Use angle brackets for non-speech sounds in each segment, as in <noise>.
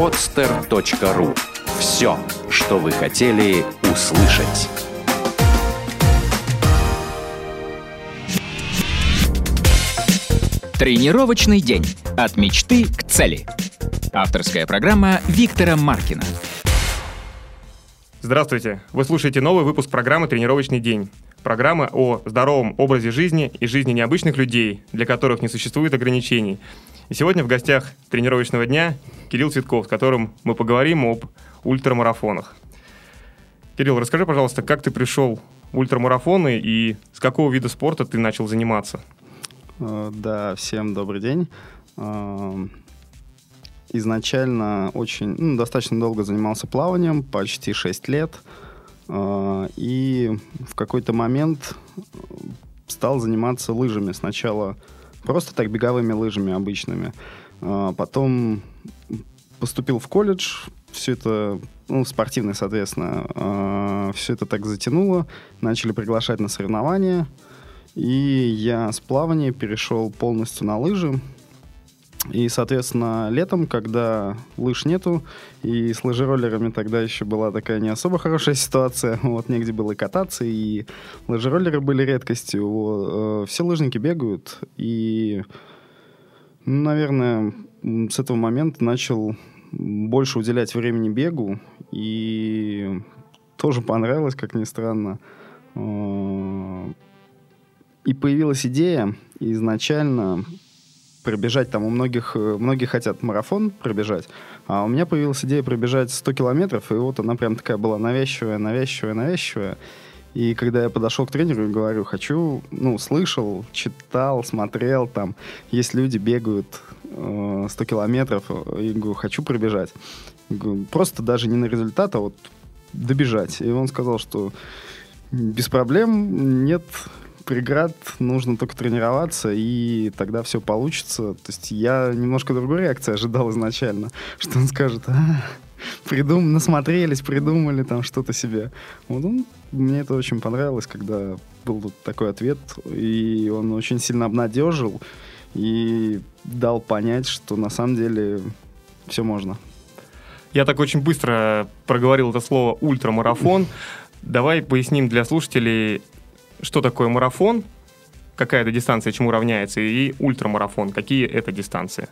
podster.ru Все, что вы хотели услышать. Тренировочный день. От мечты к цели. Авторская программа Виктора Маркина. Здравствуйте! Вы слушаете новый выпуск программы «Тренировочный день». Программа о здоровом образе жизни и жизни необычных людей, для которых не существует ограничений. И сегодня в гостях тренировочного дня Кирилл Цветков, с которым мы поговорим об ультрамарафонах. Кирилл, расскажи, пожалуйста, как ты пришел в ультрамарафоны и с какого вида спорта ты начал заниматься? Э, да, всем добрый день. Э, изначально очень, ну, достаточно долго занимался плаванием, почти 6 лет. Э, и в какой-то момент стал заниматься лыжами. Сначала просто так беговыми лыжами обычными. Потом поступил в колледж, все это, ну, спортивный, соответственно, все это так затянуло. Начали приглашать на соревнования. И я с плавания перешел полностью на лыжи. И, соответственно, летом, когда лыж нету, и с лыжероллерами тогда еще была такая не особо хорошая ситуация, <laughs> вот негде было кататься, и лыжероллеры были редкостью, вот, э, все лыжники бегают, и, наверное, с этого момента начал больше уделять времени бегу, и тоже понравилось, как ни странно. Э, и появилась идея изначально пробежать там у многих, э, многие хотят марафон пробежать, а у меня появилась идея пробежать 100 километров, и вот она прям такая была навязчивая, навязчивая, навязчивая. И когда я подошел к тренеру и говорю, хочу, ну, слышал, читал, смотрел, там, есть люди бегают э, 100 километров, и говорю, хочу пробежать. Говорю, просто даже не на результат, а вот добежать. И он сказал, что без проблем, нет преград, нужно только тренироваться, и тогда все получится. То есть я немножко другой реакции ожидал изначально, <laughs> что он скажет, а, придум... насмотрелись, придумали там что-то себе. Вот он, мне это очень понравилось, когда был такой ответ, и он очень сильно обнадежил и дал понять, что на самом деле все можно. Я так очень быстро проговорил это слово ультрамарафон. <laughs> Давай поясним для слушателей, что такое марафон, какая это дистанция, чему равняется, и ультрамарафон, какие это дистанции?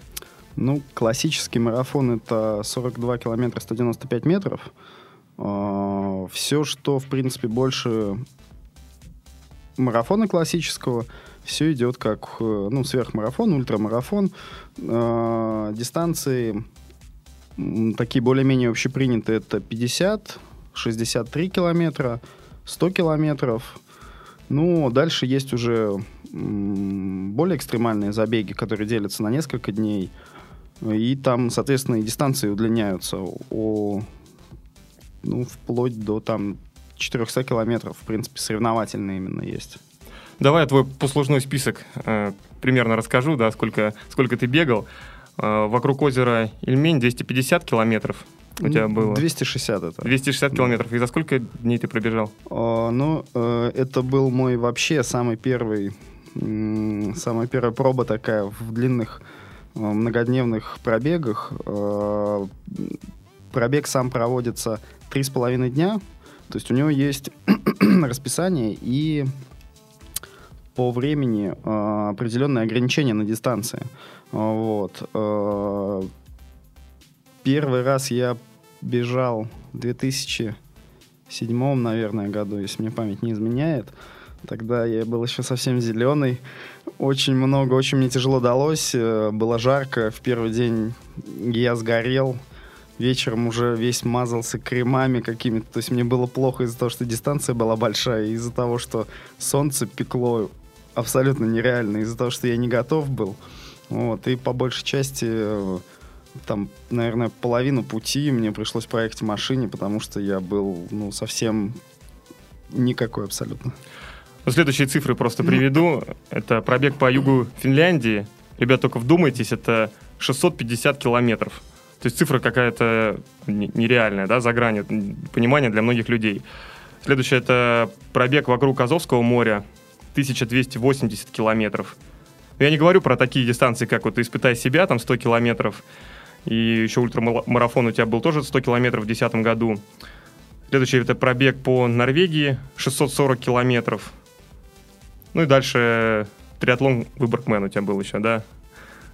Ну, классический марафон это 42 километра 195 метров. А, все, что, в принципе, больше марафона классического, все идет как э, ну, сверхмарафон, ультрамарафон. А, дистанции такие более-менее общепринятые это 50, 63 километра, 100 километров, ну, дальше есть уже более экстремальные забеги, которые делятся на несколько дней. И там, соответственно, и дистанции удлиняются о, ну, вплоть до там 400 километров, в принципе, соревновательные именно есть. Давай твой послужной список э, примерно расскажу, да, сколько, сколько ты бегал. Э, вокруг озера Ильмень 250 километров у тебя было? 260 это. 260 километров. И за сколько дней ты пробежал? О, ну, э, это был мой вообще самый первый, м- самая первая проба такая в длинных э, многодневных пробегах. Э, пробег сам проводится 3,5 дня. То есть у него есть <clears throat> расписание и по времени э, определенные ограничения на дистанции. Вот. Э, первый раз я бежал в 2007, наверное, году, если мне память не изменяет. Тогда я был еще совсем зеленый. Очень много, очень мне тяжело далось. Э, было жарко. В первый день я сгорел. Вечером уже весь мазался кремами какими-то. То есть мне было плохо из-за того, что дистанция была большая, из-за того, что солнце пекло абсолютно нереально, из-за того, что я не готов был. Вот. И по большей части э, там, наверное, половину пути мне пришлось проехать в машине, потому что я был, ну, совсем никакой абсолютно. Ну, следующие цифры просто приведу. Это пробег по югу Финляндии. Ребят, только вдумайтесь, это 650 километров. То есть цифра какая-то нереальная, да, за гранью понимания для многих людей. Следующее это пробег вокруг Азовского моря, 1280 километров. Я не говорю про такие дистанции, как вот «Испытай себя», там 100 километров, И еще ультрамарафон у тебя был тоже 100 километров в 2010 году. Следующий это пробег по Норвегии, 640 километров. Ну и дальше триатлон Выборгмен у тебя был еще, да?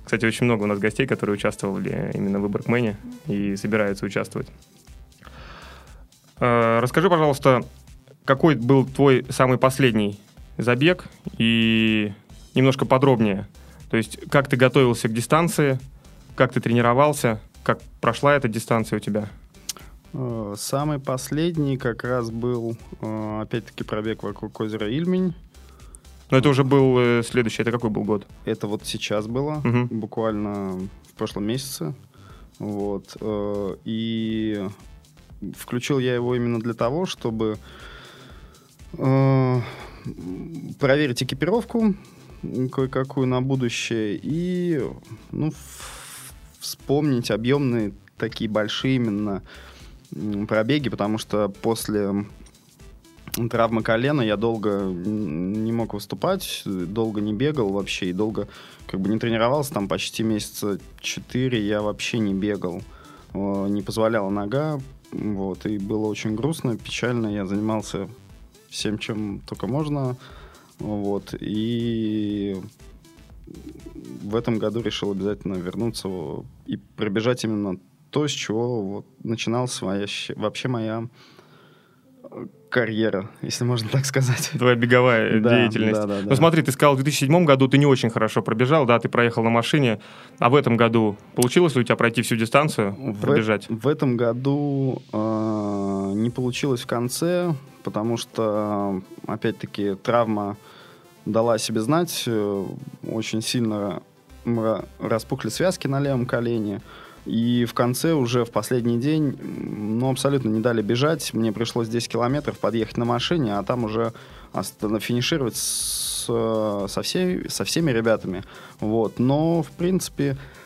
Кстати, очень много у нас гостей, которые участвовали именно в Выборгмене и собираются участвовать. Э, расскажи, пожалуйста, какой был твой самый последний забег и немножко подробнее. То есть, как ты готовился к дистанции, как ты тренировался, как прошла эта дистанция у тебя? Э, самый последний как раз был, э, опять-таки, пробег вокруг озера Ильмень. Но это уже был э, следующий, это какой был год? Это вот сейчас было, Мгм. буквально в прошлом месяце. Вот. И включил я его именно для того, чтобы проверить экипировку кое-какую на будущее и ну, вспомнить объемные такие большие именно пробеги, потому что после травмы колена я долго не мог выступать, долго не бегал вообще и долго как бы не тренировался, там почти месяца четыре я вообще не бегал, не позволяла нога, вот, и было очень грустно, печально, я занимался всем, чем только можно, вот, и в этом году решил обязательно вернуться и пробежать именно то, с чего вот начиналась моя, вообще моя э, карьера, если можно так сказать. Твоя беговая да, деятельность. Да, да, да. Ну смотри, ты сказал, в 2007 году ты не очень хорошо пробежал, да, ты проехал на машине, а в этом году получилось ли у тебя пройти всю дистанцию, в, пробежать? В этом году э, не получилось в конце, потому что, опять-таки, травма дала себе знать, э, очень сильно распухли связки на левом колене, и в конце уже в последний день, ну, абсолютно не дали бежать. Мне пришлось 10 километров подъехать на машине, а там уже финишировать с, со, всей, со всеми ребятами. Вот. Но, в принципе, э,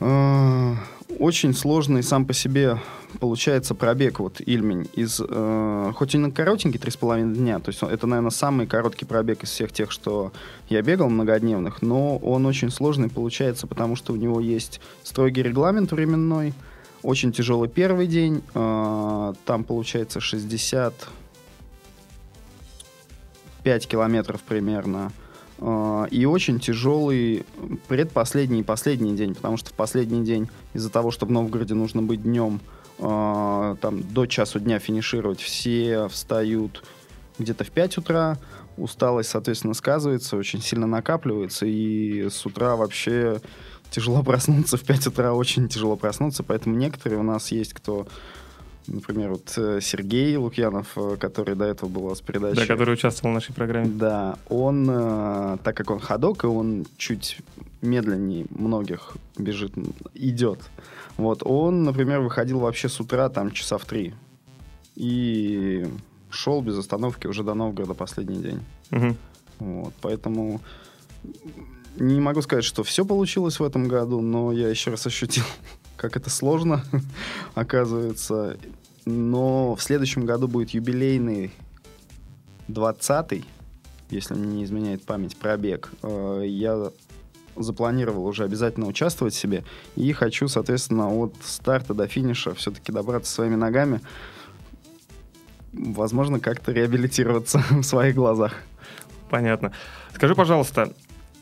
очень сложный сам по себе получается пробег вот Ильмень из э, хоть и на коротенький три с половиной дня, то есть это наверное самый короткий пробег из всех тех, что я бегал многодневных, но он очень сложный получается, потому что у него есть строгий регламент временной, очень тяжелый первый день, э, там получается 65 километров примерно. А, и очень тяжелый предпоследний и последний день, потому что в последний день из-за того, что в Новгороде нужно быть днем, а, там до часу дня финишировать, все встают где-то в 5 утра, усталость, соответственно, сказывается, очень сильно накапливается, и с утра вообще тяжело проснуться, в 5 утра очень тяжело проснуться, поэтому некоторые у нас есть, кто Например, вот э, Сергей Лукьянов, э, который до этого был с передачей. Да, который участвовал в нашей программе. Да, он, э, так как он ходок, и он чуть медленнее многих бежит, идет. Вот, он, например, выходил вообще с утра там часа в три. И шел без остановки уже до Новгорода последний день. Угу. Вот, поэтому не могу сказать, что все получилось в этом году, но я еще раз ощутил как это сложно, <laughs> оказывается. Но в следующем году будет юбилейный 20-й, если мне не изменяет память, пробег. Э, я запланировал уже обязательно участвовать в себе. И хочу, соответственно, от старта до финиша все-таки добраться своими ногами. Возможно, как-то реабилитироваться <laughs> в своих глазах. Понятно. Скажи, пожалуйста,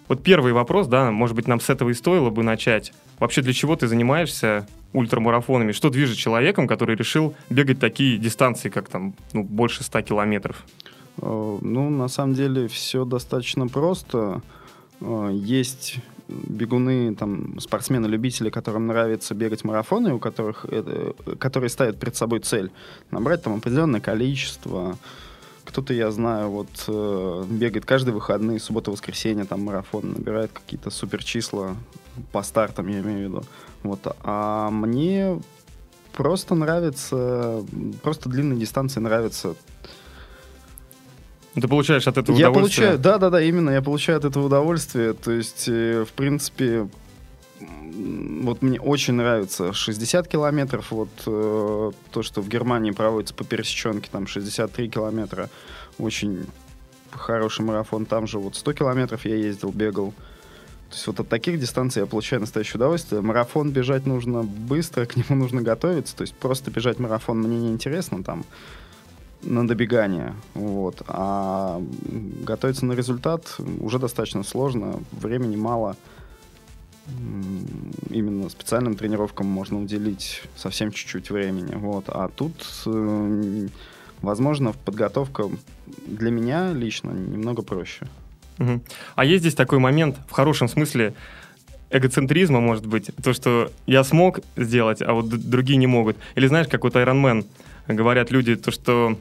вот первый вопрос, да, может быть, нам с этого и стоило бы начать. Вообще, для чего ты занимаешься ультрамарафонами? Что движет человеком, который решил бегать такие дистанции, как там, ну, больше 100 километров? Э, ну, на самом деле, все достаточно просто. Э, есть бегуны, там, спортсмены-любители, которым нравится бегать марафоны, у которых, э, которые ставят перед собой цель набрать там определенное количество кто-то, я знаю, вот э, бегает каждые выходные, суббота-воскресенье, там марафон, набирает какие-то супер числа по стартам, я имею в виду. Вот. А мне просто нравится, просто длинные дистанции нравятся. Ты получаешь от этого я удовольствие? Получаю, да, да, да, именно, я получаю от этого удовольствие. То есть, э, в принципе, вот мне очень нравится 60 километров, вот э, то, что в Германии проводится по пересеченке, там 63 километра, очень хороший марафон, там же вот 100 километров я ездил, бегал, То есть вот от таких дистанций я получаю настоящее удовольствие. Марафон бежать нужно быстро, <laughs> к нему нужно готовиться. То есть просто бежать марафон мне не интересно там на добегание. Вот. А готовиться на результат уже достаточно сложно, времени мало. Именно специальным тренировкам можно уделить совсем чуть-чуть времени. Вот. А тут, э, возможно, подготовка для меня лично немного проще. Угу. А есть здесь такой момент, в хорошем смысле, эгоцентризма, может быть, то, что я смог сделать, а вот другие не могут. Или знаешь, как вот Iron Man, говорят люди, то, что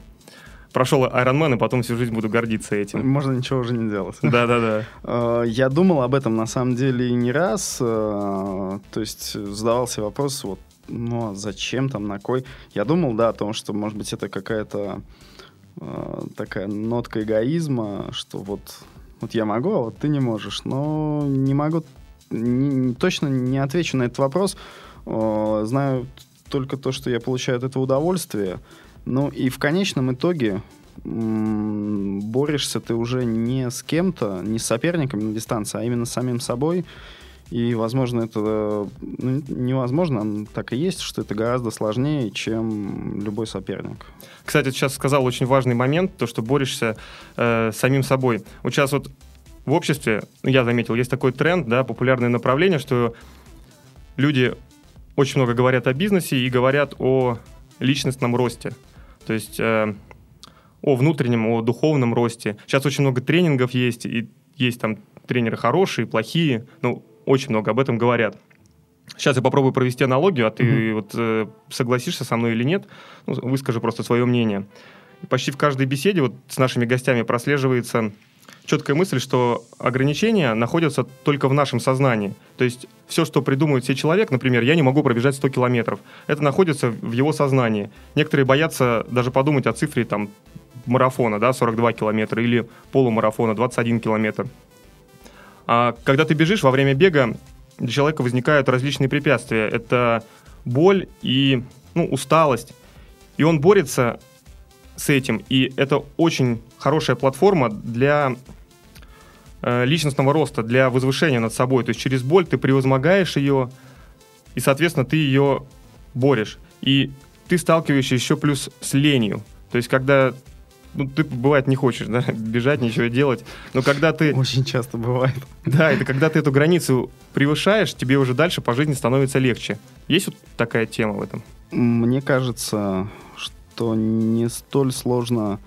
прошел Ironman, и потом всю жизнь буду гордиться этим. Можно ничего уже не делать. Да-да-да. Э, <laughs> я думал об этом, на самом деле, не раз. Э, то есть задавался вопрос, вот, ну, а зачем там, на кой? Я думал, да, о том, что, может быть, это какая-то э, такая нотка эгоизма, что вот вот я могу, а вот ты не можешь. Но не могу, не, точно не отвечу на этот вопрос. О, знаю только то, что я получаю от этого удовольствие. Ну и в конечном итоге борешься ты уже не с кем-то, не с соперником на дистанции, а именно с самим собой. И, возможно, это ну, невозможно, так и есть, что это гораздо сложнее, чем любой соперник. Кстати, сейчас сказал очень важный момент, то, что борешься э, самим собой. Вот сейчас вот в обществе, ну, я заметил, есть такой тренд, да, популярное направление, что люди очень много говорят о бизнесе и говорят о личностном росте. То есть э, о внутреннем, о духовном росте. Сейчас очень много тренингов есть, и есть там тренеры хорошие, плохие. Ну, очень много об этом говорят. Сейчас я попробую провести аналогию, а ты mm-hmm. вот э, согласишься со мной или нет, ну, выскажи просто свое мнение. Почти в каждой беседе вот с нашими гостями прослеживается четкая мысль, что ограничения находятся только в нашем сознании. То есть все, что придумывает себе человек, например, я не могу пробежать 100 километров, это находится в его сознании. Некоторые боятся даже подумать о цифре там, марафона, да, 42 километра, или полумарафона, 21 километр. А когда ты бежишь во время бега, для человека возникают различные препятствия. Это боль и ну, усталость. И он борется с этим. И это очень хорошая платформа для э, личностного роста, для возвышения над собой. То есть через боль ты превозмогаешь ее, и, соответственно, ты ее борешь. И ты сталкиваешься еще плюс с ленью. То есть когда ну, ты, бывает, не хочешь, да, бежать, ничего делать. Но когда ты... Очень часто бывает. Да, это когда ты эту границу превышаешь, тебе уже дальше по жизни становится легче. Есть вот такая тема в этом? Мне кажется, что не столь сложно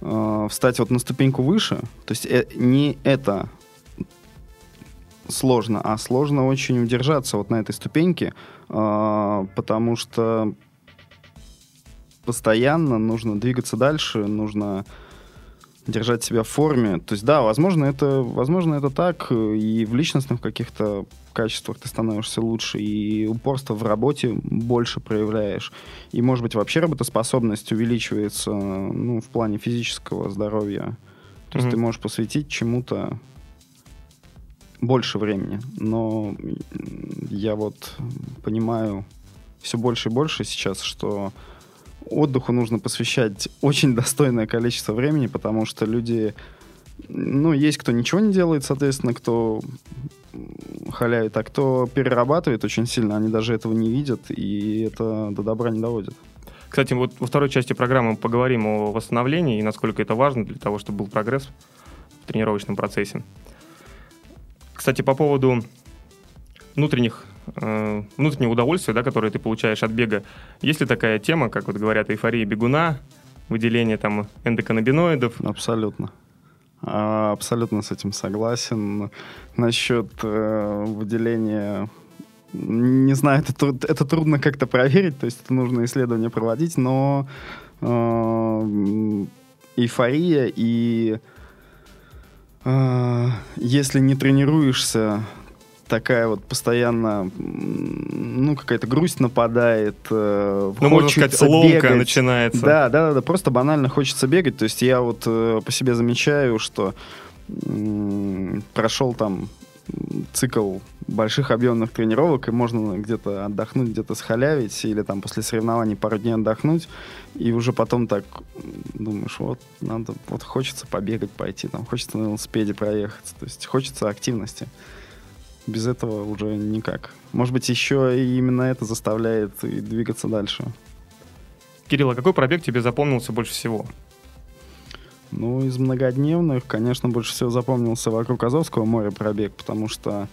э, встать вот на ступеньку выше. То есть э, не это сложно, а сложно очень удержаться вот на этой ступеньке, э, потому что постоянно нужно двигаться дальше, нужно держать себя в форме. То есть, да, возможно, это, возможно, это так, и в личностных каких-то качествах ты становишься лучше, и упорство в работе больше проявляешь. И, может быть, вообще работоспособность увеличивается ну, в плане физического здоровья. То есть mm-hmm. ты можешь посвятить чему-то больше времени. Но я вот понимаю все больше и больше сейчас, что отдыху нужно посвящать очень достойное количество времени, потому что люди, ну, есть кто ничего не делает, соответственно, кто халявит, а кто перерабатывает очень сильно, они даже этого не видят, и это до добра не доводит. Кстати, вот во второй части программы поговорим о восстановлении и насколько это важно для того, чтобы был прогресс в тренировочном процессе. Кстати, по поводу внутренних э, внутреннее удовольствие, да, которое ты получаешь от бега. Есть ли такая тема, как вот говорят, эйфория бегуна, выделение там эндоканнабиноидов? Абсолютно. А, абсолютно с этим согласен. Насчет э, выделения не знаю, это, это трудно как-то проверить, то есть это нужно исследование проводить, но э, эйфория и э, если не тренируешься такая вот постоянно, ну, какая-то грусть нападает. Э, ну, можно сказать, ломка бегать. начинается. Да, да, да, да, просто банально хочется бегать. То есть я вот э, по себе замечаю, что э, прошел там цикл больших объемных тренировок, и можно где-то отдохнуть, где-то схалявить, или там после соревнований пару дней отдохнуть, и уже потом так думаешь, вот, надо, вот хочется побегать, пойти, там, хочется на велосипеде проехаться, то есть хочется активности. Без этого уже никак. Может быть, еще и именно это заставляет и двигаться дальше. Кирилл, а какой пробег тебе запомнился больше всего? Ну, из многодневных, конечно, больше всего запомнился вокруг Азовского моря пробег, потому что,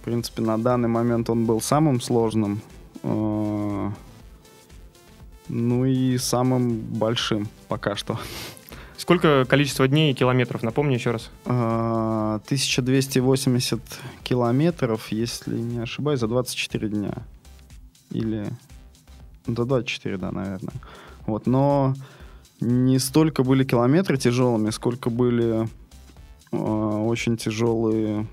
в принципе, на данный момент он был самым сложным. Э, ну и самым большим пока что. Сколько количество дней и километров? Напомни еще раз. 1280 а, километров, если не ошибаюсь, за 24 дня. Или... За 24, да, наверное. Вот, но не столько были километры тяжелыми, сколько были э, очень тяжелые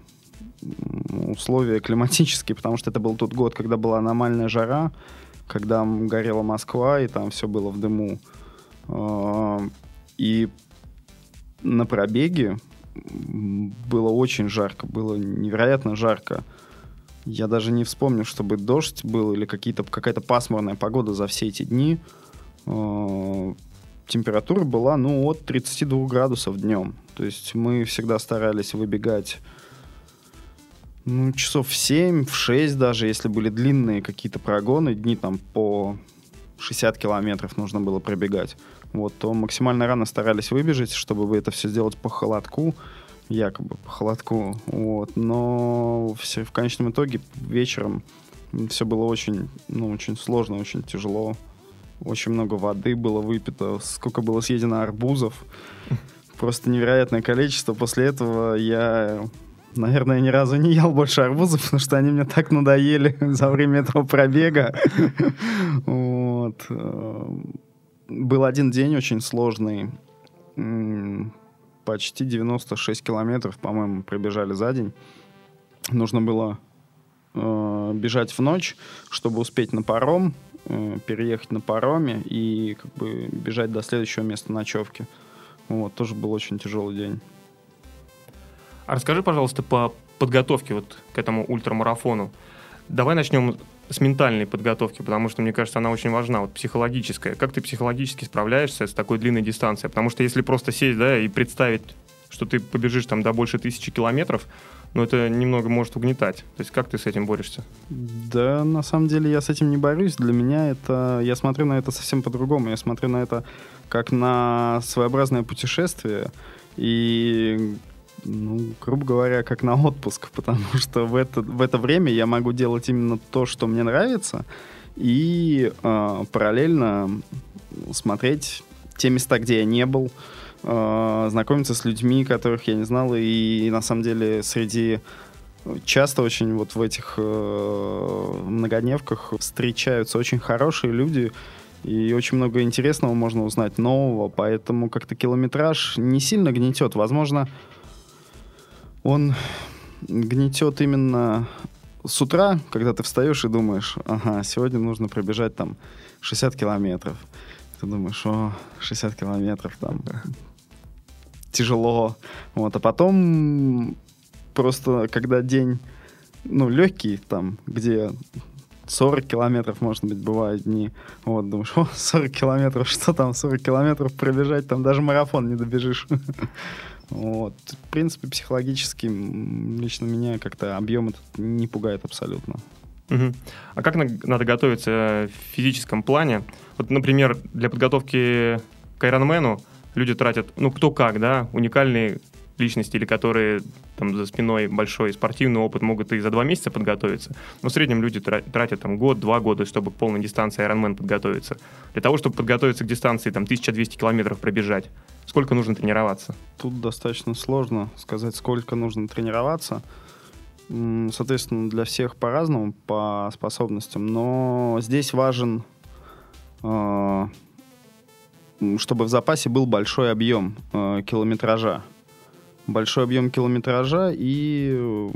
условия климатические, потому что это был тот год, когда была аномальная жара, когда горела Москва, и там все было в дыму. Э, и на пробеге было очень жарко, было невероятно жарко. Я даже не вспомню, чтобы дождь был или какие-то, какая-то пасмурная погода за все эти дни. Э, температура была, ну, от 32 градусов днем. То есть мы всегда старались выбегать ну, часов в 7, в 6 даже, если были длинные какие-то прогоны, дни там по 60 километров нужно было пробегать, вот, то максимально рано старались выбежать, чтобы это все сделать по холодку, якобы по холодку, вот, но все, в конечном итоге вечером все было очень, ну, очень сложно, очень тяжело, очень много воды было выпито, сколько было съедено арбузов, просто невероятное количество. После этого я Наверное, ни разу не ел больше арбузов, потому что они мне так надоели <laughs> за время этого пробега. <laughs> Вот. Был один день очень сложный. Почти 96 километров, по-моему, пробежали за день. Нужно было э, бежать в ночь, чтобы успеть на паром, э, переехать на пароме и как бы бежать до следующего места ночевки. Вот, тоже был очень тяжелый день. А расскажи, пожалуйста, по подготовке вот к этому ультрамарафону. Давай начнем с ментальной подготовки, потому что, мне кажется, она очень важна, вот психологическая. Как ты психологически справляешься с такой длинной дистанцией? Потому что если просто сесть, да, и представить, что ты побежишь там до больше тысячи километров, ну, это немного может угнетать. То есть как ты с этим борешься? Да, на самом деле я с этим не борюсь. Для меня это... Я смотрю на это совсем по-другому. Я смотрю на это как на своеобразное путешествие. И ну, грубо говоря, как на отпуск, потому <laughs> что в это, в это время я могу делать именно то, что мне нравится, и э, параллельно смотреть те места, где я не был, э, знакомиться с людьми, которых я не знал, и, и на самом деле среди часто очень вот в этих э, многодневках встречаются очень хорошие люди, и очень много интересного можно узнать нового, поэтому как-то километраж не сильно гнетет. Возможно, он гнетет именно с утра, когда ты встаешь и думаешь, ага, сегодня нужно пробежать там 60 километров. Ты думаешь, о, 60 километров там тяжело. Вот, а потом просто, когда день, ну, легкий, там, где 40 километров, может быть, бывают дни. Вот, думаешь, о, 40 километров, что там 40 километров пробежать, там даже марафон не добежишь. <laughs> Вот. В принципе, психологически лично меня как-то объем этот не пугает абсолютно. Угу. А как надо готовиться в физическом плане? Вот, например, для подготовки к Ironman люди тратят, ну, кто как, да, уникальные личности, или которые там за спиной большой спортивный опыт, могут и за два месяца подготовиться. Но в среднем люди тратят там год-два года, чтобы к полной дистанции Ironman подготовиться. Для того, чтобы подготовиться к дистанции там 1200 километров пробежать, сколько нужно тренироваться? Тут достаточно сложно сказать, сколько нужно тренироваться. Соответственно, для всех по-разному, по способностям. Но здесь важен э, чтобы в запасе был большой объем э, километража большой объем километража и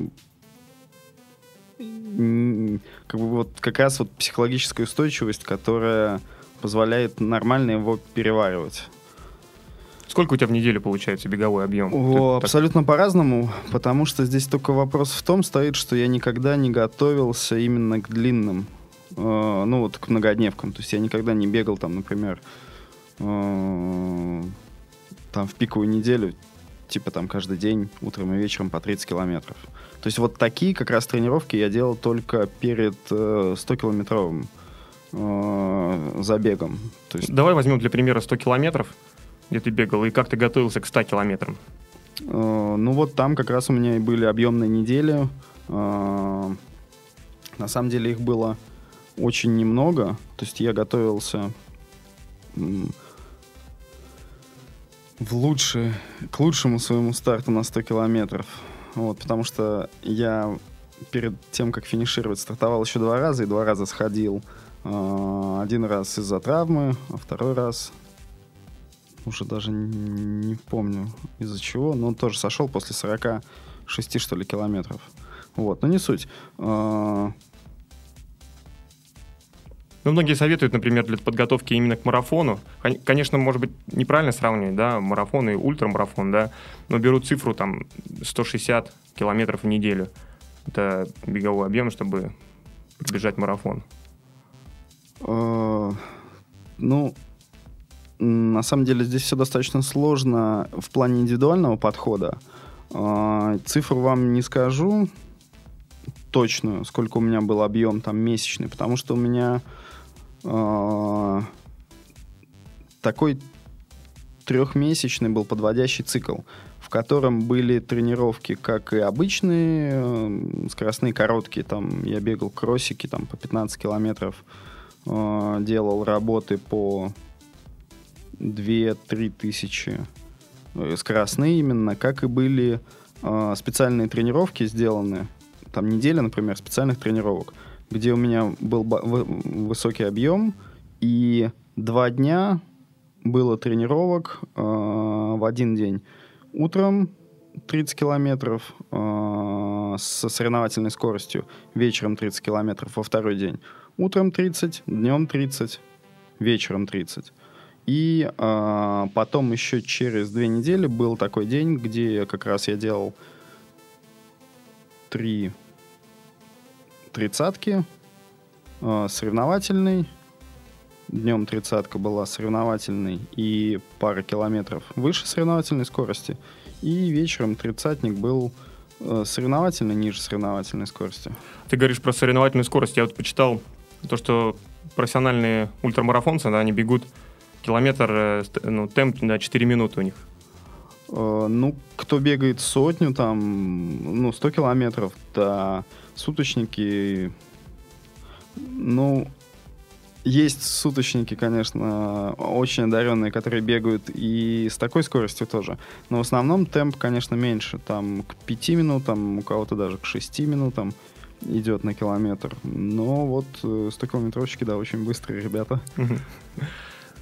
как бы вот как раз вот психологическая устойчивость, которая позволяет нормально его переваривать. Сколько у тебя в неделю получается беговой объем? О, абсолютно так... по-разному, потому что здесь только вопрос в том стоит, что я никогда не готовился именно к длинным, э, ну вот к многодневкам. То есть я никогда не бегал там, например, э, там в пиковую неделю типа там каждый день, утром и вечером по 30 километров. То есть вот такие как раз тренировки я делал только перед э, 100-километровым э, забегом. То есть, Давай возьмем для примера 100 километров, где ты бегал, и как ты готовился к 100 километрам. э, ну вот там как раз у меня и были объемные недели. Э, на самом деле их было очень немного. То есть я готовился в лучший, к лучшему своему старту на 100 километров. Вот, потому что я перед тем, как финишировать, стартовал еще два раза, и два раза сходил. Э, Один раз из-за травмы, а второй раз уже даже не помню из-за чего, но он тоже сошел после 46, что ли, километров. Вот, но не суть. Э, Ну, многие советуют, например, для подготовки именно к марафону. Кон- Конечно, может быть, неправильно сравнивать, да, марафон и ультрамарафон, да, но берут цифру там 160 километров в неделю. Это беговой объем, чтобы пробежать марафон. Э, Ну, на самом деле здесь все достаточно сложно в плане индивидуального подхода. Э, Цифру вам не скажу точную, сколько у меня был объем там месячный, потому что у меня э, такой трехмесячный был подводящий цикл, в котором были тренировки как и обычные, э, скоростные, короткие, там я бегал кроссики там по 15 километров, э, делал работы по 2-3 тысячи э, скоростные именно, как и были э, специальные тренировки сделаны, там неделя, например, специальных тренировок, где у меня был высокий объем, и два дня было тренировок э, в один день. Утром 30 километров э, со соревновательной скоростью, вечером 30 километров во второй день. Утром 30, днем 30, вечером 30. И э, потом еще через две недели был такой день, где как раз я делал три тридцатки, э, соревновательный, днем тридцатка была соревновательной и пара километров выше соревновательной скорости, и вечером тридцатник был э, соревновательный ниже соревновательной скорости. Ты говоришь про соревновательную скорость. Я вот почитал то, что профессиональные ультрамарафонцы, да, они бегут километр, э, ну, темп на 4 минуты у них. Э, Ну, кто бегает сотню, там, ну, 100 километров, да, суточники, ну, есть суточники, конечно, очень одаренные, которые бегают и с такой скоростью тоже. Но в основном темп, конечно, меньше. Там к 5 минутам, у кого-то даже к 6 минутам идет на километр. Но вот 100-километровщики, да, очень быстрые ребята. <laughs>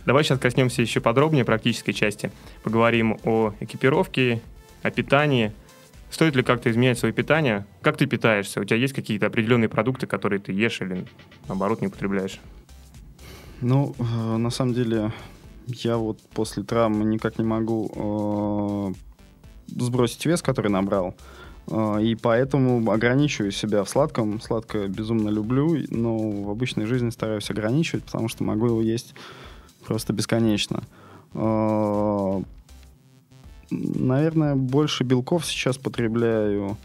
Давай сейчас коснемся еще подробнее практической части. Поговорим о экипировке, о питании. Стоит ли как-то изменять свое питание? Как ты питаешься? У тебя есть какие-то определенные продукты, которые ты ешь или, наоборот, не употребляешь? Ну, э, на самом деле, я вот после травмы никак не могу э, сбросить вес, который набрал. Э, и поэтому ограничиваю себя в сладком. Сладкое безумно люблю, но в обычной жизни стараюсь ограничивать, потому что могу его есть просто бесконечно. Э, наверное, больше белков сейчас потребляю.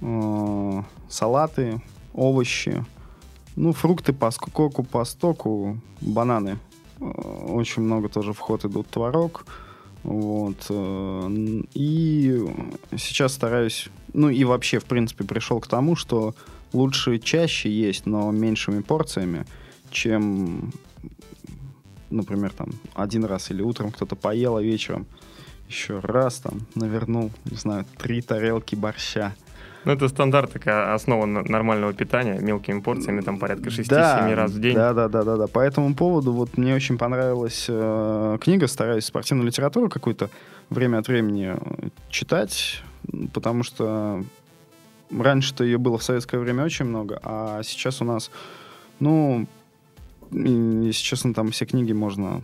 Э, салаты, овощи. Ну, фрукты по скоку, по стоку, бананы. Э, Очень много тоже в ход идут творог. Вот. э, И сейчас стараюсь... Ну, и вообще, в принципе, пришел к тому, что лучше чаще есть, но меньшими порциями, чем, например, там, один раз или утром кто-то поел, а вечером еще раз там навернул, не знаю, три тарелки борща. Ну, это стандарт, такая основа нормального питания, мелкими порциями, там порядка 6-7 Да, раз в день. Да, да, да, да, да. По этому поводу вот мне очень понравилась э, книга, стараюсь спортивную литературу какую-то время от времени э, читать, потому что раньше-то ее было в советское время очень много, а сейчас у нас, ну, если честно, там все книги можно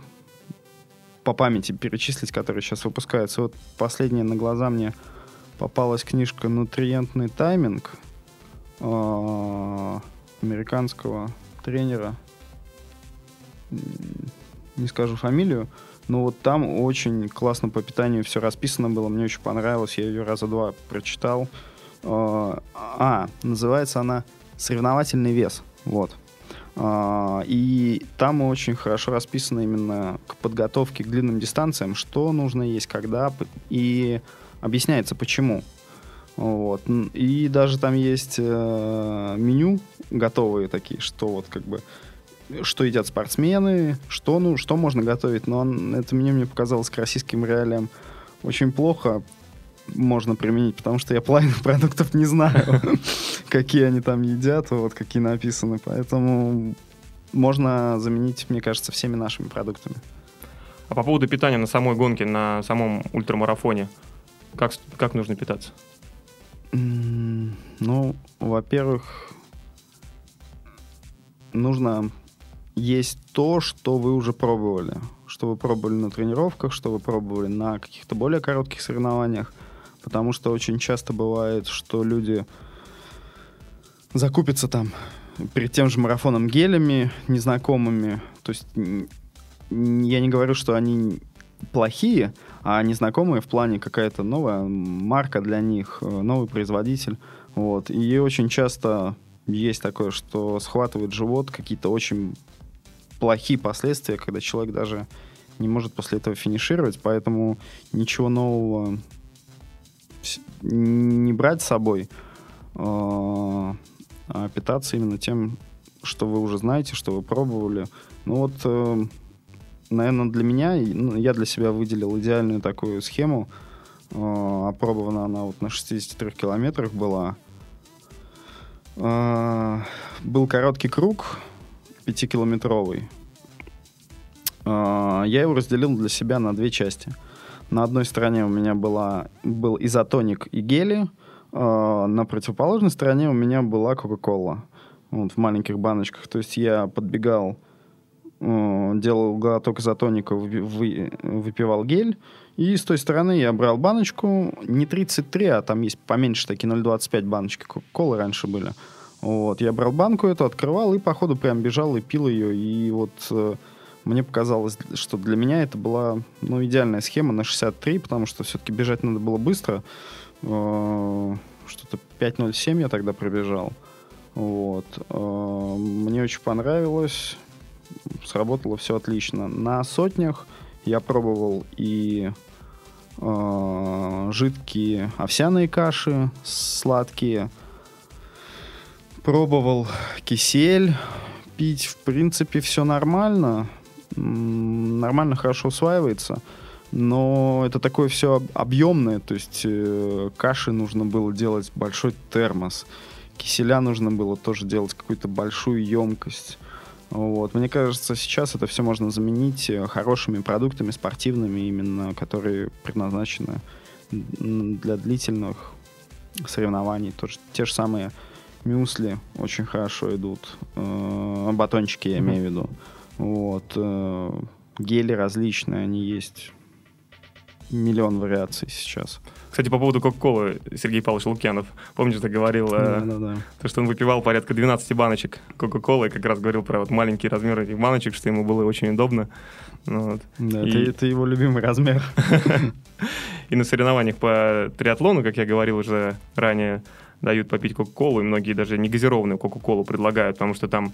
по памяти перечислить, которые сейчас выпускаются. Вот последняя на глаза мне попалась книжка «Нутриентный тайминг» э, американского тренера. Не скажу фамилию, Ну вот там очень классно по питанию все расписано было, мне очень понравилось, я ее раза два прочитал. А, а называется она «Соревновательный вес». Вот. А, и там очень хорошо расписано именно к подготовке к длинным дистанциям, что нужно есть, когда, и объясняется почему. Вот. И даже там есть э, меню готовые такие, что вот как бы что едят спортсмены, что, ну, что можно готовить. Но это меню мне показалось к российским реалиям очень плохо можно применить, потому что я половину <laughs> продуктов не знаю, <laughs> какие они там едят, вот какие написаны. Поэтому можно заменить, мне кажется, всеми нашими продуктами. А по поводу питания на самой гонке, на самом ультрамарафоне, как, как нужно питаться? Ну, во-первых, нужно есть то, что вы уже пробовали. Что вы пробовали на тренировках, что вы пробовали на каких-то более коротких соревнованиях. Потому что очень часто бывает, что люди закупятся там перед тем же марафоном гелями незнакомыми. То есть я не говорю, что они плохие, а незнакомые в плане какая-то новая марка для них, э, новый производитель. Вот. И очень часто есть такое, что схватывает живот, какие-то очень плохие последствия, когда человек даже не может после этого финишировать, поэтому ничего нового не брать с собой, а, а питаться именно тем, что вы уже знаете, что вы пробовали. Ну вот, э, наверное, для меня, ну, я для себя выделил идеальную такую схему. Э, опробована она вот на 63 километрах была. Э, был короткий круг, пятикилометровый. Я его разделил для себя на две части. На одной стороне у меня была, был изотоник и гели, на противоположной стороне у меня была Кока-Кола вот, в маленьких баночках. То есть я подбегал, делал глоток изотоника, выпивал гель, и с той стороны я брал баночку, не 33, а там есть поменьше такие 0,25 баночки Кока-Колы раньше были. Вот, я брал банку эту, открывал и по ходу прям бежал и пил ее. И вот э, мне показалось, что для меня это была ну, идеальная схема на 63, потому что все-таки бежать надо было быстро. Э, что-то 5.07 я тогда пробежал. Вот. Э, мне очень понравилось. Сработало все отлично. На сотнях я пробовал и жидкие овсяные каши, сладкие – Пробовал кисель пить. В принципе, все нормально. Нормально, хорошо усваивается. Но это такое все объемное. То есть э, каши нужно было делать большой термос. Киселя нужно было тоже делать какую-то большую емкость. Вот. Мне кажется, сейчас это все можно заменить э, хорошими продуктами, спортивными именно, которые предназначены для длительных соревнований. Тоже, те же самые мюсли очень хорошо идут. Э, батончики, я имею в виду. Вот. Э, гели различные, они есть. Миллион вариаций сейчас. Кстати, по поводу Кока-Колы, Сергей Павлович Лукьянов, помнишь, ты говорил, да, э, да, да. То, что он выпивал порядка 12 баночек Кока-Колы, как раз говорил про вот маленькие размеры этих баночек, что ему было очень удобно. Ну вот. Да, и... это, это его любимый размер. <laughs> И на соревнованиях по триатлону, как я говорил уже ранее, дают попить Кока-Колу, и многие даже негазированную Кока-Колу предлагают, потому что там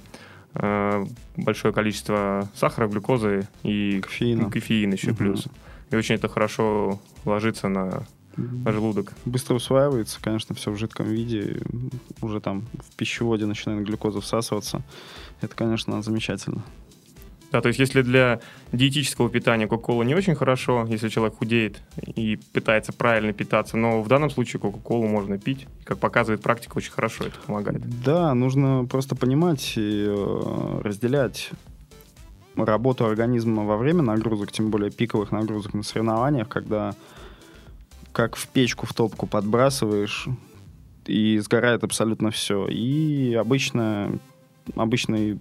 большое количество сахара, глюкозы и кофеина, кофеин еще угу. плюс. И очень это хорошо ложится на, на желудок. Быстро усваивается, конечно, все в жидком виде. Уже там в пищеводе начинает глюкоза всасываться. Это, конечно, замечательно. Да, то есть если для диетического питания Кока-Кола не очень хорошо, если человек худеет и пытается правильно питаться, но в данном случае Кока-Колу можно пить. Как показывает практика, очень хорошо это помогает. Да, нужно просто понимать и э, разделять работу организма во время нагрузок, тем более пиковых нагрузок на соревнованиях, когда как в печку, в топку подбрасываешь, и сгорает абсолютно все. И обычно, обычный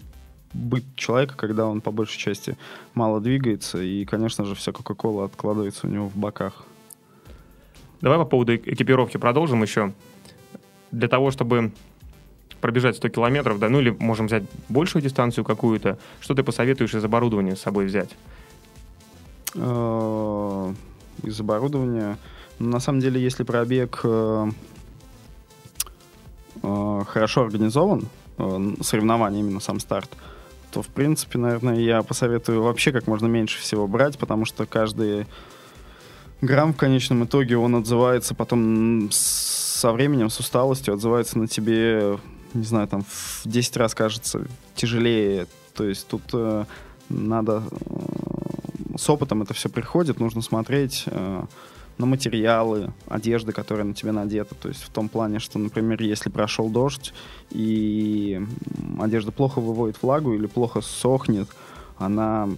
быт человека, когда он по большей части мало двигается, и, конечно же, вся Кока-Кола откладывается у него в боках. Давай по поводу экипировки продолжим еще. Для того, чтобы пробежать 100 километров, да, ну или можем взять большую дистанцию какую-то, что ты посоветуешь из оборудования с собой взять? э, из оборудования. Но на самом деле, если пробег э, э, хорошо организован, соревнование именно сам старт, то, в принципе, наверное, я посоветую вообще как можно меньше всего брать, потому что каждый грамм в конечном итоге, он отзывается потом со временем, с усталостью, отзывается на тебе, не знаю, там в 10 раз кажется тяжелее. То есть тут э, надо... Э, с опытом это все приходит, нужно смотреть... Э, на материалы, одежды, которая на тебе надета. То есть в том плане, что, например, если прошел дождь и одежда плохо выводит влагу или плохо сохнет, она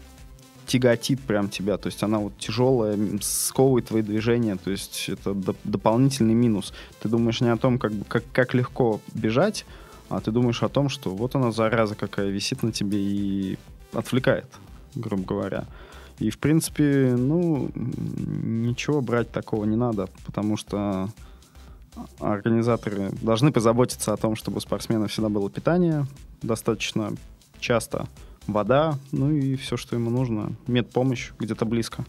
тяготит прям тебя, то есть она вот тяжелая, сковывает твои движения, то есть это доп- дополнительный минус. Ты думаешь не о том, как, как, как легко бежать, а ты думаешь о том, что вот она зараза какая висит на тебе и отвлекает, грубо говоря. И, в принципе, ну, ничего брать такого не надо, потому что организаторы должны позаботиться о том, чтобы у спортсмена всегда было питание достаточно часто, вода, ну и все, что ему нужно, медпомощь где-то близко.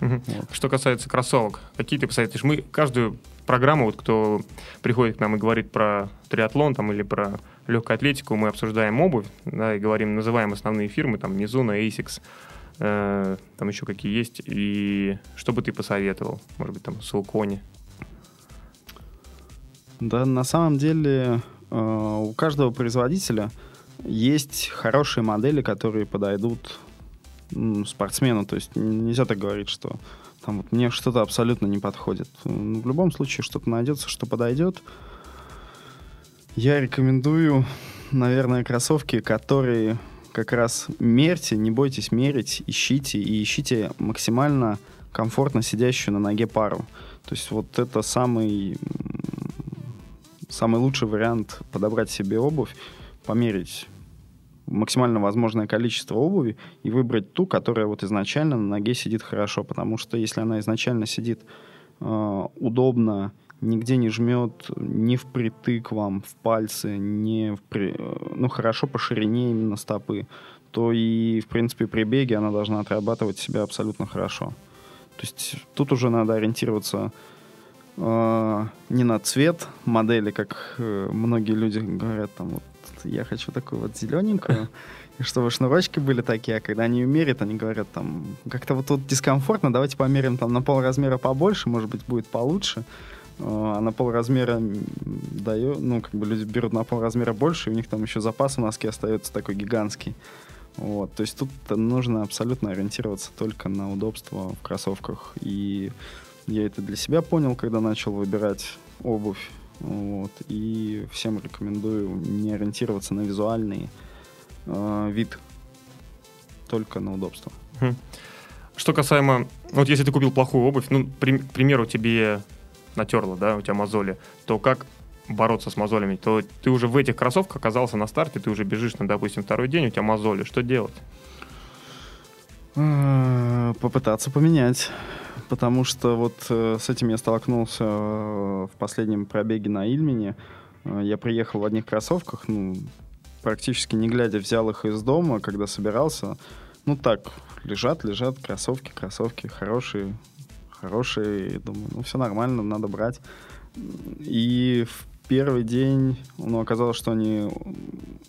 Угу. Вот. Что касается кроссовок, какие ты посоветуешь? Мы каждую программу, вот кто приходит к нам и говорит про триатлон там, или про легкую атлетику, мы обсуждаем обувь, да, и говорим, называем основные фирмы, там, Mizuno, ASICS, Э, там еще какие есть, и что бы ты посоветовал? Может быть, там, Сулкони? Да, на самом деле э, у каждого производителя есть хорошие модели, которые подойдут ну, спортсмену. То есть нельзя так говорить, что там вот мне что-то абсолютно не подходит. В любом случае что-то найдется, что подойдет. Я рекомендую, наверное, кроссовки, которые как раз мерьте, не бойтесь мерить, ищите и ищите максимально комфортно сидящую на ноге пару. То есть вот это самый, самый лучший вариант подобрать себе обувь, померить максимально возможное количество обуви и выбрать ту, которая вот изначально на ноге сидит хорошо, потому что если она изначально сидит э, удобно, нигде не жмет ни впритык вам в пальцы, не в при... ну, хорошо по ширине именно стопы, то и, в принципе, при беге она должна отрабатывать себя абсолютно хорошо. То есть тут уже надо ориентироваться э, не на цвет модели, как э, многие люди говорят, там, вот, я хочу такую вот зелененькую, и чтобы шнурочки были такие, а когда они мерят, они говорят, там, как-то вот тут дискомфортно, давайте померим там на пол размера побольше, может быть, будет получше а на полразмера даю, ну, как бы люди берут на полразмера больше, и у них там еще запас у носки остается такой гигантский. Вот, то есть тут нужно абсолютно ориентироваться только на удобство в кроссовках. И я это для себя понял, когда начал выбирать обувь. Вот, и всем рекомендую не ориентироваться на визуальный э, вид, только на удобство. Что касаемо, вот если ты купил плохую обувь, ну, при, к примеру, тебе натерла, да, у тебя мозоли, то как бороться с мозолями, то ты уже в этих кроссовках оказался на старте, ты уже бежишь на, допустим, второй день, у тебя мозоли, что делать? Э, попытаться поменять. Потому что вот э, с этим я столкнулся э, в последнем пробеге на Ильмине. Я приехал в одних кроссовках, ну, практически не глядя, взял их из дома, когда собирался. Ну так, лежат, лежат, кроссовки, кроссовки, хорошие, хорошие. Думаю, ну все нормально, надо брать. И в первый день ну, оказалось, что они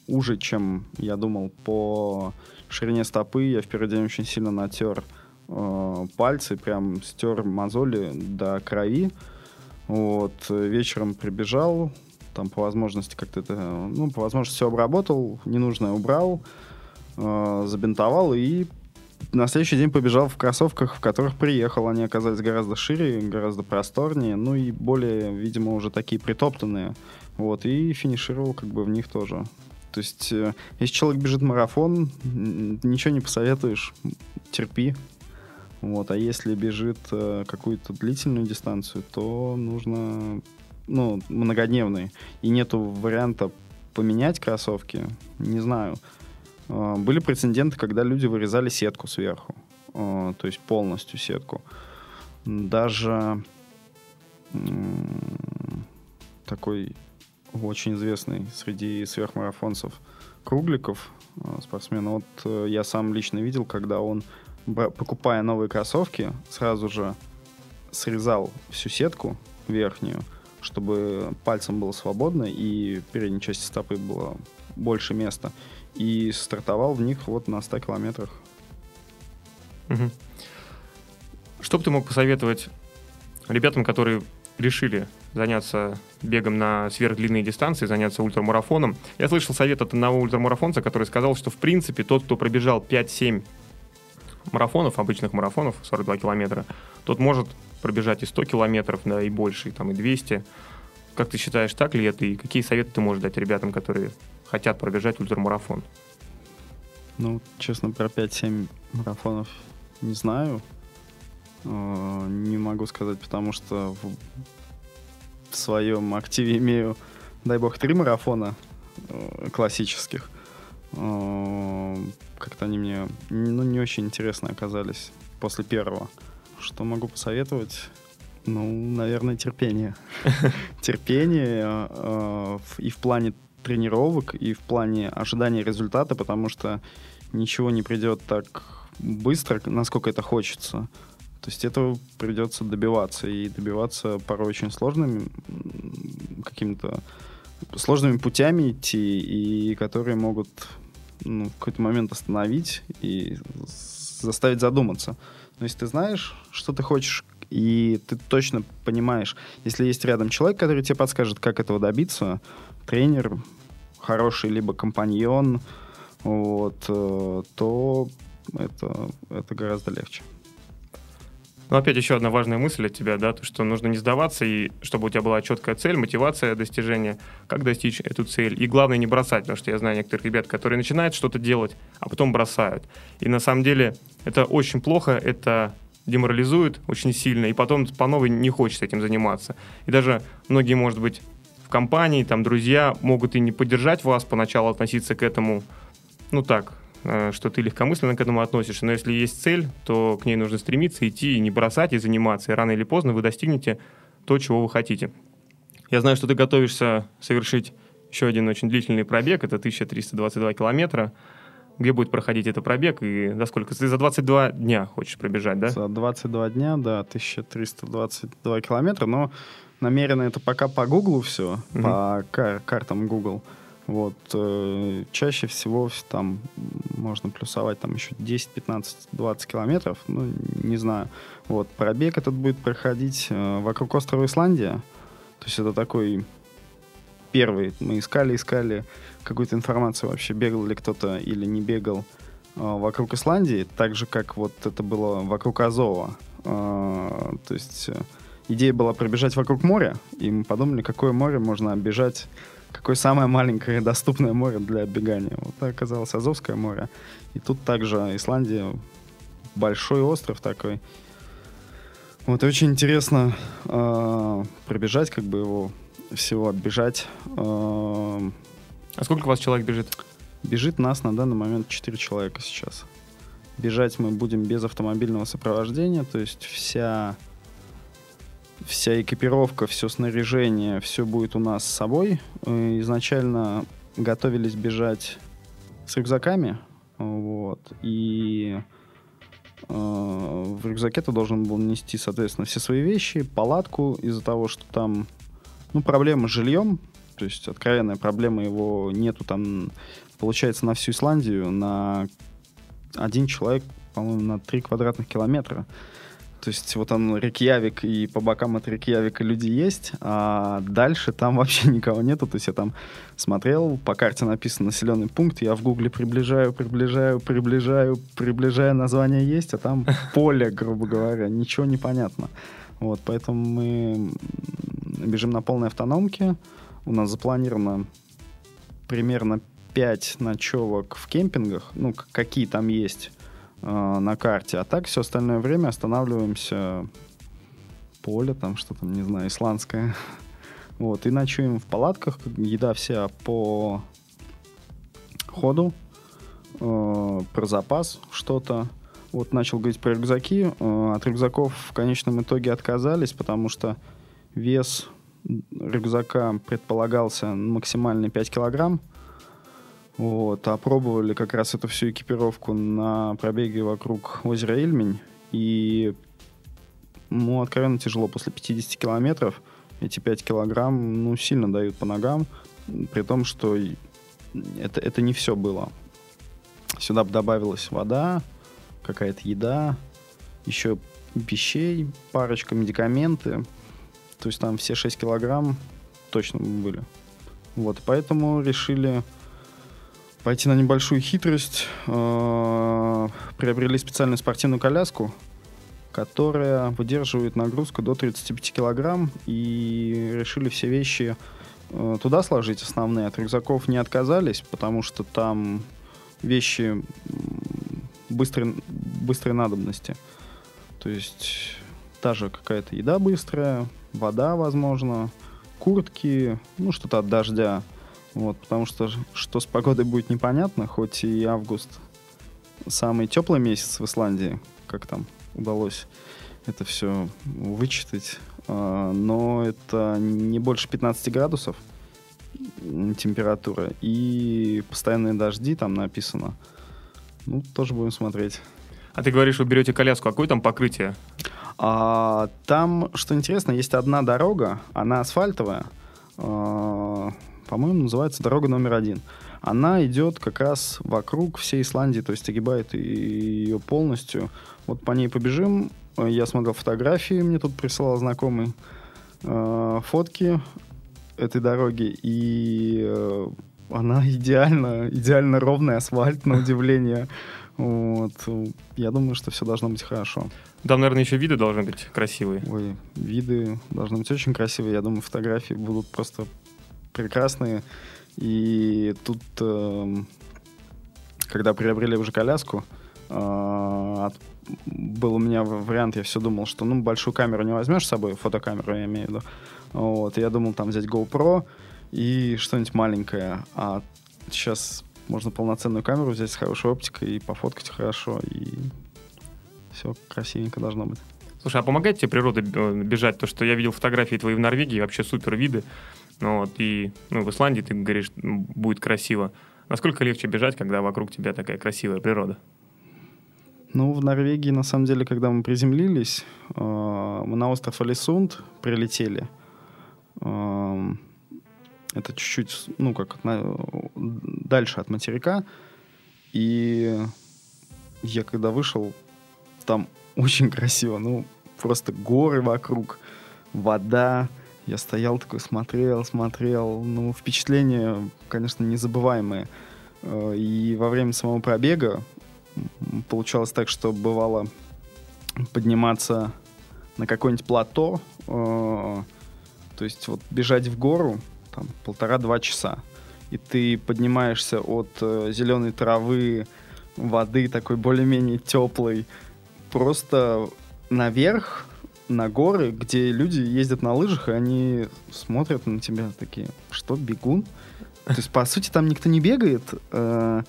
уже, чем я думал, по ширине стопы. Я в первый день очень сильно натер э, пальцы, прям стер мозоли до крови. Вот, вечером прибежал, там по возможности как-то это, ну, по возможности все обработал, ненужное убрал, э, забинтовал и на следующий день побежал в кроссовках, в которых приехал. Они оказались гораздо шире, гораздо просторнее, ну и более, видимо, уже такие притоптанные. Вот, и финишировал как бы в них тоже. То есть, э, если человек бежит марафон, ничего не посоветуешь, терпи. Вот, а если бежит э, какую-то длительную дистанцию, то нужно, ну, многодневный. И нету варианта поменять кроссовки, не знаю. А, были прецеденты, когда люди вырезали сетку сверху, а, то есть полностью сетку. Даже такой очень известный среди сверхмарафонцев Кругликов, а, спортсмен, вот э, я сам лично видел, когда он покупая новые кроссовки, сразу же срезал всю сетку верхнюю, чтобы пальцем было свободно и передней части стопы было больше места. И стартовал в них вот на 100 километрах. Мгм. Что бы ты мог посоветовать ребятам, которые решили заняться бегом на сверхдлинные дистанции, заняться ультрамарафоном? Я слышал совет от одного ультрамарафонца, который сказал, что в принципе тот, кто пробежал 5-7 марафонов, обычных марафонов, 42 километра, тот может пробежать и 100 километров, да, и больше, и, там, и 200. Как ты считаешь, так ли это? И какие советы ты можешь дать ребятам, которые хотят пробежать ультрамарафон? Ну, честно, про 5-7 марафонов не знаю. Э, Не могу сказать, потому что в, своем активе имею, дай бог, три марафона э, классических. Э, Как-то они мне ну, не очень интересно оказались после первого. Что могу посоветовать? Ну, наверное, терпение. <laughs> Терпение в- и в плане тренировок, и в плане ожидания результата, потому что ничего не придет так быстро, насколько это хочется. То есть этого придется добиваться, и добиваться порой очень сложными какими-то сложными путями идти, и которые могут ну, в какой-то момент остановить и заставить задуматься. Но если ты знаешь, что ты хочешь, и ты точно понимаешь, если есть рядом человек, который тебе подскажет, как этого добиться, тренер, хороший либо компаньон, вот, э, то это, это гораздо легче. Ну, опять еще одна важная мысль от тебя, да, то, что нужно не сдаваться, и чтобы у тебя была четкая цель, мотивация достижения, как достичь эту цель. И главное не бросать, потому что я знаю некоторых ребят, которые начинают что-то делать, а потом бросают. И на самом деле это очень плохо, это деморализует очень сильно, и потом по новой не хочется этим заниматься. И даже многие, может быть, в компании, там, друзья могут и не поддержать вас, поначалу относиться к этому, ну так, э, что ты легкомысленно к этому относишься, но если есть цель, то к ней нужно стремиться, идти и не бросать, и заниматься, и рано или поздно вы достигнете то, чего вы хотите. Я знаю, что ты готовишься совершить еще один очень длительный пробег, это 1322 километра. Где будет проходить этот пробег и за сколько? Ты за 22 дня хочешь пробежать, да? За 22 дня, да, 1322 километра, но намеренно это пока по Гуглу все, Мгм. по кар- картам Google. Вот, э, чаще всего вс- там можно плюсовать там еще 10, 15, 20 километров, ну, не знаю. Вот, пробег этот будет проходить э, вокруг острова Исландия. То есть это такой первый. Мы искали, искали какую-то информацию вообще, бегал ли кто-то или не бегал э, вокруг Исландии, так же, как вот это было вокруг Азова. Э, То есть э, идея была пробежать вокруг моря, и мы подумали, какое море можно оббежать, какое самое маленькое <laughs> доступное море для бегания. Вот это оказалось Азовское море. И тут также Исландия, большой остров такой. Вот и очень интересно э, пробежать, как бы его всего оббежать. Э, А сколько у вас человек бежит? Бежит нас на данный момент 4 человека сейчас. Бежать мы будем без автомобильного сопровождения, то есть вся, вся экипировка, все снаряжение, все будет у нас с собой. Э, Изначально готовились бежать с рюкзаками, вот, и э, в рюкзаке ты должен был нести, соответственно, все свои вещи, палатку из-за того, что там, ну, проблема с жильем, то есть откровенная проблема его нету там получается, на всю Исландию на один человек, по-моему, на 3 квадратных километра. То есть вот он Рикьявик, и по бокам от Рикьявика люди есть, а дальше там <laughs> вообще никого нету. То есть я там смотрел, по карте написан населенный пункт, я в гугле приближаю, приближаю, приближаю, приближаю, название есть, а там <laughs> поле, грубо говоря, ничего не понятно. Вот, поэтому мы бежим на полной автономке. У нас запланировано примерно 5 ночевок в кемпингах, ну, какие там есть э, на карте. А так все остальное время останавливаемся поле, там что там, не знаю, исландское. <laughs> Вот, и ночуем в палатках, еда вся по ходу, э, про запас что-то. Вот начал говорить про рюкзаки. Э, от рюкзаков в конечном итоге отказались, потому что вес рюкзака предполагался максимальный 5 килограмм. Вот, опробовали как раз эту всю экипировку на пробеге вокруг озера Эльмень. И, ну, откровенно тяжело. После 50 километров эти 5 килограмм, ну, сильно дают по ногам. При том, что это, это не все было. Сюда добавилась вода, какая-то еда, еще вещей, парочка, медикаменты. То есть там все 6 килограмм точно были. Вот, поэтому решили пойти на небольшую хитрость. Э, приобрели специальную спортивную коляску, которая выдерживает нагрузку до 35 килограмм. И решили все вещи э, туда сложить основные. От рюкзаков не отказались, потому что там вещи быстрой, быстрой надобности. То есть та же какая-то еда быстрая, вода, возможно, куртки, ну, что-то от дождя. Вот, потому что что с погодой будет непонятно, хоть и август самый теплый месяц в Исландии, как там удалось это все вычитать, а, но это не больше 15 градусов температура и постоянные дожди там написано. Ну, тоже будем смотреть. А ты говоришь, вы берете коляску, а какое там покрытие? А, там, что интересно, есть одна дорога, она асфальтовая, а, по-моему, называется дорога номер один. Она идет как раз вокруг всей Исландии, то есть огибает ее полностью. Вот по ней побежим. Я смотрел фотографии, мне тут присылал знакомый э, фотки этой дороги, и э, она идеально, идеально ровный асфальт, на удивление. Вот. Я думаю, что все должно быть хорошо. Там, наверное, еще виды должны быть красивые. Ой, виды должны быть очень красивые. Я думаю, фотографии будут просто прекрасные. И тут, э, когда приобрели уже коляску, э, был у меня вариант, я все думал, что ну большую камеру не возьмешь с собой, фотокамеру я имею в виду. Вот, я думал там взять GoPro и что-нибудь маленькое. А сейчас можно полноценную камеру взять с хорошей оптикой и пофоткать хорошо, и все красивенько должно быть. Слушай, а помогает тебе природа бежать? То, что я видел фотографии твои в Норвегии, вообще супер виды. Ну, вот, и ну, в Исландии, ты говоришь, будет красиво. Насколько легче бежать, когда вокруг тебя такая красивая природа? Ну, в Норвегии, на самом деле, когда мы приземлились, э, мы на остров Алисунд прилетели. Э, это чуть-чуть, ну, как на, дальше от материка. И я когда вышел, там <laughs> очень красиво. Ну, просто горы вокруг, вода, я стоял такой, смотрел, смотрел. Ну, впечатления, конечно, незабываемые. Э, и во время самого пробега получалось так, что бывало подниматься на какое-нибудь плато, э, то есть вот бежать в гору, там, полтора-два часа. И ты поднимаешься от э, зеленой травы, воды такой более-менее теплой, просто наверх, на горы, где люди ездят на лыжах, и они смотрят на тебя такие, что, бегун? То есть, по сути, там никто не бегает. Э,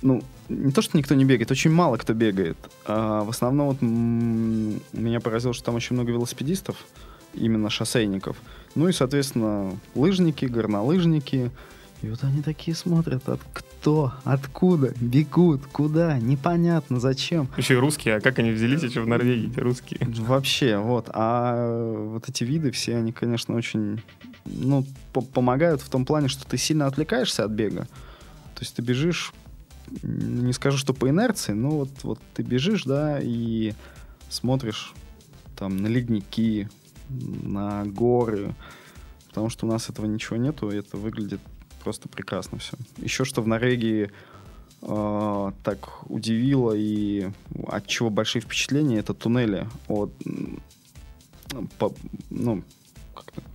ну, не то, что никто не бегает, очень мало кто бегает. А в основном вот меня поразило, что там очень много велосипедистов, именно шоссейников. Ну и, соответственно, лыжники, горнолыжники, и вот они такие смотрят, от кто, откуда, бегут, куда, непонятно, зачем. Еще и русские, а как они взялись еще в Норвегии, эти русские? Вообще, вот. А вот эти виды все, они, конечно, очень, ну, помогают в том плане, что ты сильно отвлекаешься от бега. То есть ты бежишь, не скажу, что по инерции, но вот, вот ты бежишь, да, и смотришь там на ледники, на горы, потому что у нас этого ничего нету, и это выглядит просто прекрасно все. Еще что в Норвегии э, так удивило и от чего большие впечатления, это туннели от, по, ну,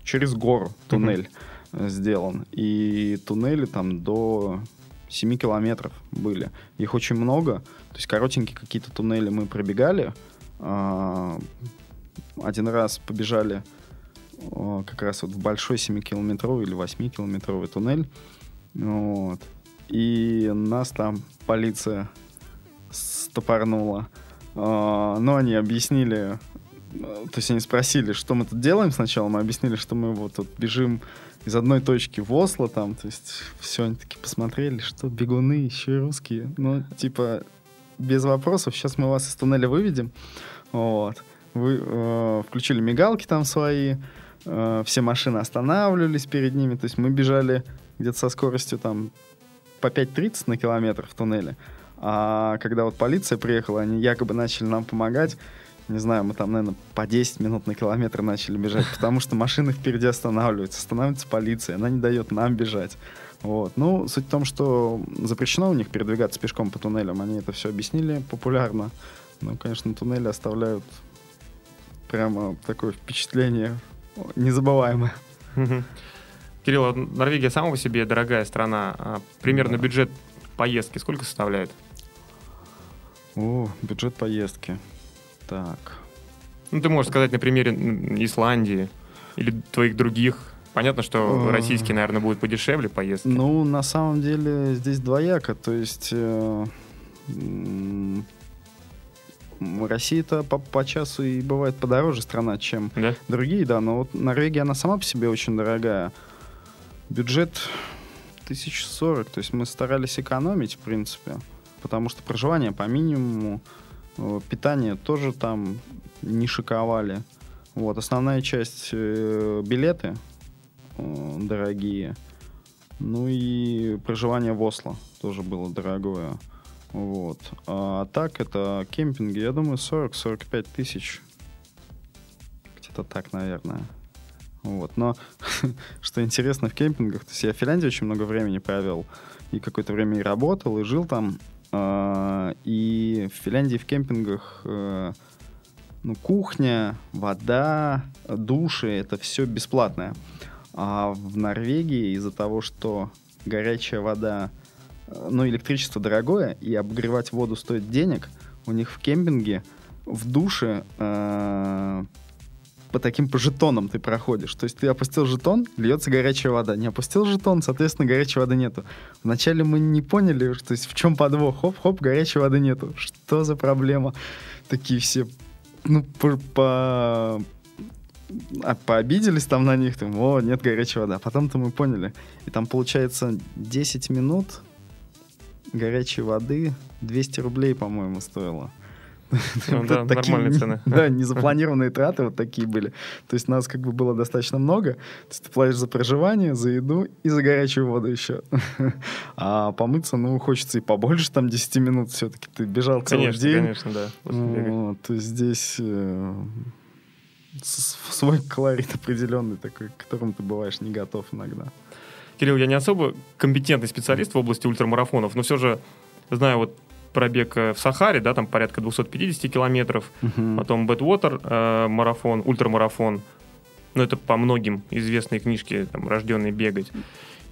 через гору туннель mm-hmm. сделан. И туннели там до 7 километров были. Их очень много. То есть коротенькие какие-то туннели мы пробегали. Э, один раз побежали как раз вот в большой 7-километровый или 8-километровый туннель. Вот. И нас там полиция стопорнула. А, но они объяснили то есть они спросили, что мы тут делаем сначала, мы объяснили, что мы вот тут бежим из одной точки в Осло там, то есть все, они такие посмотрели, что бегуны еще и русские. Ну, типа, без вопросов, сейчас мы вас из туннеля выведем. Вот. Вы э, включили мигалки там свои, э, все машины останавливались перед ними, то есть мы бежали где-то со скоростью там по 5.30 на километр в туннеле. А когда вот полиция приехала, они якобы начали нам помогать, не знаю, мы там, наверное, по 10 минут на километр начали бежать, потому что машины впереди останавливаются, останавливается полиция, она не дает нам бежать. Вот. Ну, суть в том, что запрещено у них передвигаться пешком по туннелям, они это все объяснили популярно. Ну, конечно, туннели оставляют прямо такое впечатление незабываемое. Кирилл, а Норвегия сама по себе дорогая страна. А примерно Да. бюджет поездки сколько составляет? О, бюджет поездки. Так. Ну, ты можешь сказать на примере Исландии или твоих других. Понятно, что Э. российские, наверное, будут подешевле поездки. Ну, на самом деле, здесь двояко. То есть... э, Россия-то по, по часу и бывает подороже страна, чем Да? другие, да. Но вот Норвегия, она сама по себе очень дорогая. Бюджет 1040. То есть мы старались экономить, в принципе. Потому что проживание по минимуму. э, Питание тоже там не шиковали. Вот, основная часть э, билеты э, дорогие. Ну и проживание в Осло тоже было дорогое. Вот. А так это кемпинги, я думаю, 40-45 тысяч. Где-то так, наверное. Вот. Но <laughs> что интересно в кемпингах, то есть я в Финляндии очень много времени провел. И какое-то время и работал, и жил там. А, И в Финляндии в кемпингах э, ну, кухня, вода, души, это все бесплатное. А в Норвегии из-за того, что горячая вода, ну, электричество дорогое, и обогревать воду стоит денег, у них в кемпинге в душе э, по таким по жетонам ты проходишь. То есть ты опустил жетон, льется горячая вода. Не опустил жетон, соответственно, горячей воды нету. Вначале мы не поняли, то есть в чем подвох. Хоп-хоп, горячей воды нету. Что за проблема? Такие все, ну, по, по- а, пообиделись там на них, там, о, нет горячей воды. А потом-то мы поняли. И там, получается, 10 минут горячей воды 200 рублей, по-моему, стоило. Ну да, такие нормальные цены. Да, незапланированные траты вот такие были. То есть нас как бы было достаточно много. То есть ты платишь за проживание, за еду и за горячую воду еще. <laughs> А помыться, ну, хочется и побольше, там 10 минут все-таки. Ты бежал целый Конечно, день. конечно, да. Вот, то есть здесь э, свой колорит определенный такой, к которому ты бываешь не готов иногда. Кирилл, я не особо компетентный специалист в области ультрамарафонов, но все же знаю вот пробег э, в Сахаре, да, там порядка 250 километров, потом Бэтвотер э, марафон, ультрамарафон, ну это по многим известные книжки, там, рожденные бегать.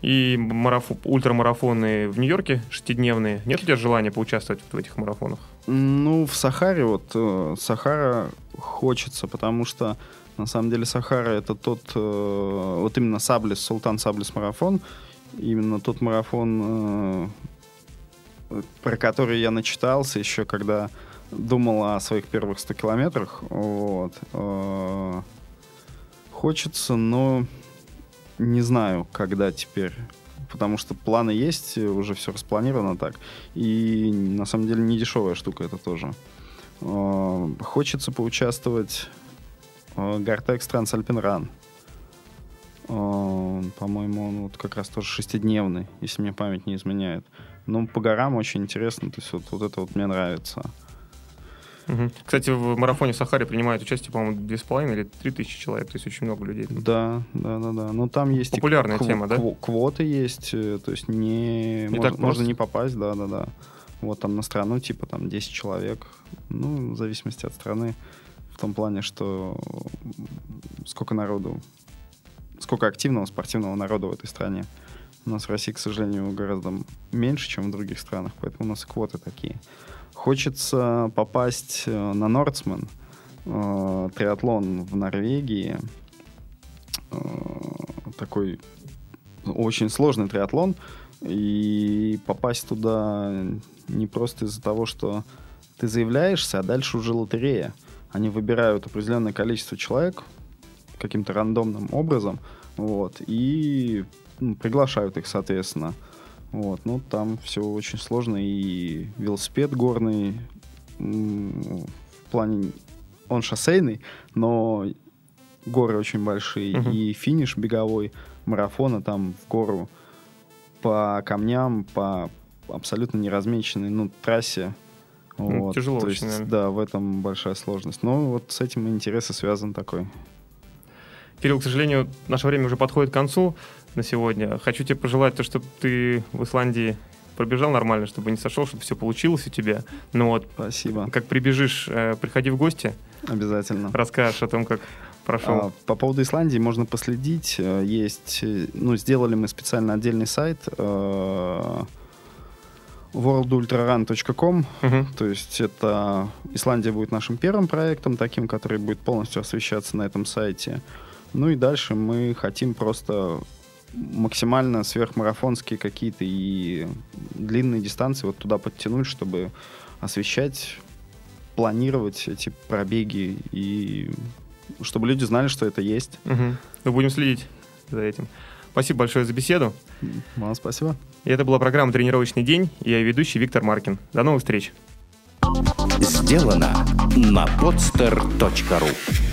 И марафо- ультрамарафоны в Нью-Йорке шестидневные. Нет у тебя желания поучаствовать в этих марафонах? Ну, в Сахаре вот э, Сахара хочется, потому что на самом деле Сахара это тот, э, вот именно Саблис, Султан Саблис марафон, именно тот марафон, э, про который я начитался еще, когда думал о своих первых 100 километрах. Вот. Хочется, но не знаю, когда теперь. Потому что планы есть, уже все распланировано так. И на самом деле не дешевая штука это тоже. Э, Хочется поучаствовать в Гартекс Трансальпин Ран. Э, По-моему, он вот как раз тоже шестидневный, если мне память не изменяет. Ну, по горам очень интересно, то есть вот, вот это вот мне нравится. Мгм. Кстати, в марафоне в Сахаре принимают участие, по-моему, 2,5 или 3 тысячи человек, то есть очень много людей. Да, да, да, да. Но там есть Популярная кв- тема, да? кв- Квоты есть, э, то есть не, Не можно, так можно не попасть, да, да, да. Вот там на страну типа там 10 человек, ну в зависимости от страны, в том плане, что сколько народу, сколько активного спортивного народа в этой стране. У нас в России, к сожалению, гораздо меньше, чем в других странах, поэтому у нас квоты такие. Хочется попасть э, на Нордсмен, э, триатлон в Норвегии. Э, Такой очень сложный триатлон. И попасть туда не просто из-за того, что ты заявляешься, а дальше уже лотерея. они выбирают определенное количество человек каким-то рандомным образом, вот, и ну, приглашают их, соответственно. Вот, ну, там все очень сложно, и велосипед горный, в плане, он шоссейный, но горы очень большие, uh-huh. и финиш беговой марафона там в гору по камням, по абсолютно неразмеченной, ну, трассе. Ну, вот. Тяжело То очень, есть, Да, в этом большая сложность. Но вот с этим интерес и связан такой. Кирилл, к сожалению, наше время уже подходит к концу на сегодня. Хочу тебе пожелать то, чтобы ты в Исландии пробежал нормально, чтобы не сошел, чтобы все получилось у тебя. Ну вот, Спасибо. Как прибежишь, э, приходи в гости. Обязательно. Расскажешь о том, как прошел. А, по поводу Исландии можно последить. Э, есть, э, ну, сделали мы специально отдельный сайт worldultrarun.com. Uh-huh. То есть это Исландия будет нашим первым проектом, таким, который будет полностью освещаться на этом сайте. Ну и дальше мы хотим просто максимально сверхмарафонские какие-то и длинные дистанции вот туда подтянуть, чтобы освещать, планировать эти пробеги и чтобы люди знали, что это есть. Угу. Мы будем следить за этим. Спасибо большое за беседу. Вам спасибо. И это была программа «Тренировочный день». Я ведущий Виктор Маркин. До новых встреч. Сделано на podster.ru